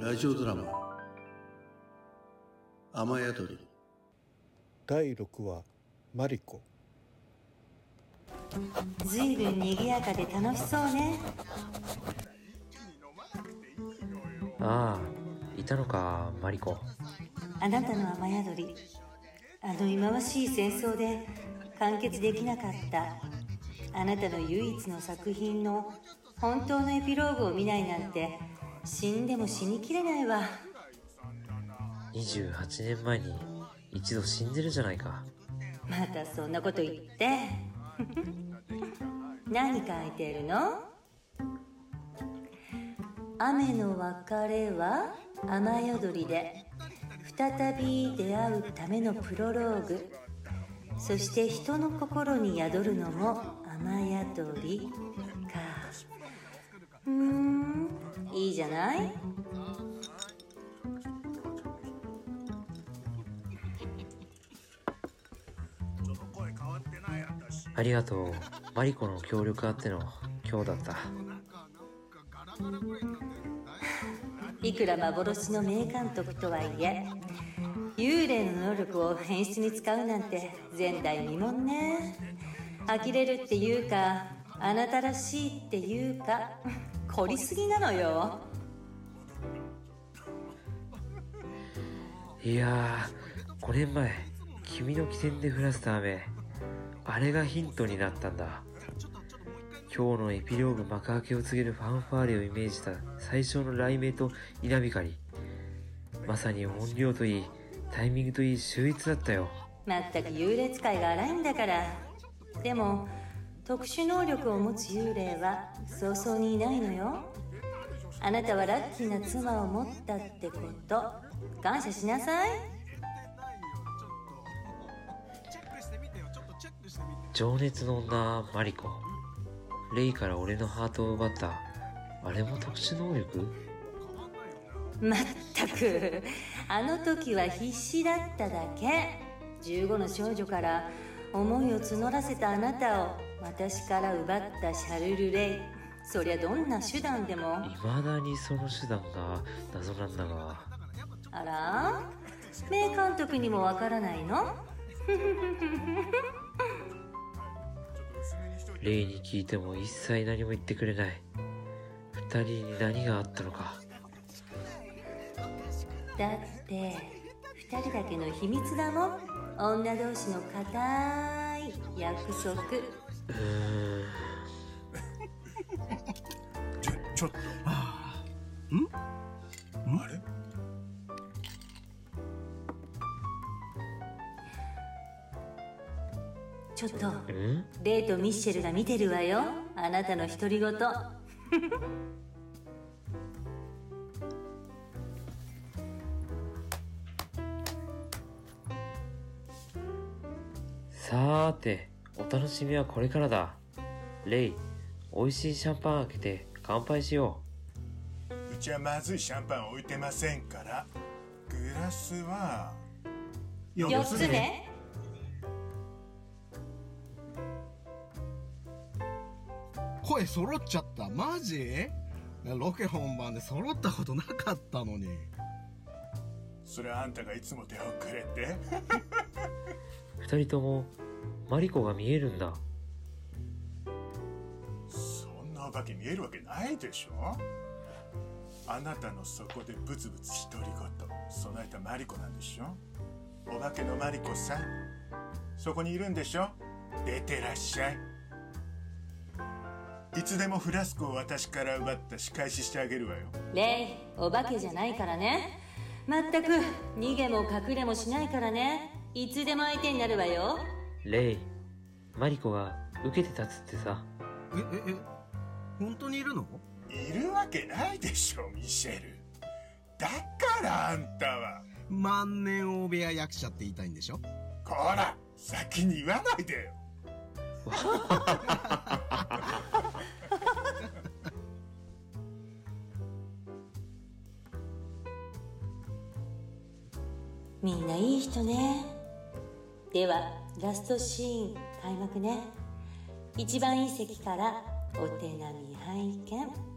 ラジオドラマ「雨宿り。第6話マリコ。ずいぶん賑やかで楽しそうね。ああいたのかマリコ。あなたの雨宿り。あの忌まわしい戦争で完結できなかった。あなたの唯一の作品の本当のエピローグを見ないなんて死んでも死にきれないわ。28年前に一度死んでるじゃないか。またそんなこと言って。何書いてるの？雨の別れは雨宿りで再び出会うためのプロローグ。そして人の心に宿るのも雨宿りかうーんいいじゃない？ありがとう。マリコの協力あっての今日だった。いくら幻の名監督とはいえ幽霊の能力を演出に使うなんて前代未聞ね。呆れるっていうかあなたらしいっていうか凝りすぎなのよ。いやー5年前君の起点で降らせた雨あれがヒントになったんだ。今日のエピローグ幕開けを告げるファンファーレをイメージした最初の雷鳴と稲光。まさに音量といいタイミングといい秀逸だったよ。まったく幽霊使いが荒いんだから。でも特殊能力を持つ幽霊はそうそうにいないのよ。あなたはラッキーな妻を持ったってこと。感謝しなさい。情熱の女マリコ。レイから俺のハートを奪った。あれも特殊能力？まったく。あの時は必死だっただけ。15の少女から思いを募らせたあなたを私から奪ったシャルル・レイそりゃどんな手段でも。未だにその手段が謎なんだが。あら？名監督にもわからないの？レイに聞いても一切何も言ってくれない。二人に何があったのか。だって二人だけの秘密だもん。女同士の固い約束ちょちょっとんあれちょっとうんレイとミッシェルが見てるわよ。あなたの独り言。さーてお楽しみはこれからだ。レイ美味しいシャンパン開けて乾杯しよう。ちはまずいシャンパン置いてませんから。グラスは4つね声揃っちゃった。マジ？ロケ本番で揃ったことなかったのに。それあんたがいつも手遅れて。う 二人ともマリコが見えるんだ。そんなお化け見えるわけないでしょ。あなたの底でブツブツ独り言。備えたマリコなんでしょ。お化けのマリコさん。そこにいるんでしょ。出てらっしゃい。いつでもフラスコを私から奪った仕返ししてあげるわよ。レイお化けじゃないからね。まったく逃げも隠れもしないからね。いつでも相手になるわよレイマリコが受けて立つってさ。え、え、え、本当にいるの？いるわけないでしょミシェル。だからあんたは。万年大部屋役者って言いたいんでしょ？こら先に言わないでよ。みんないい人ね。ではラストシーン開幕ね。一番隕石からお手並み拝見。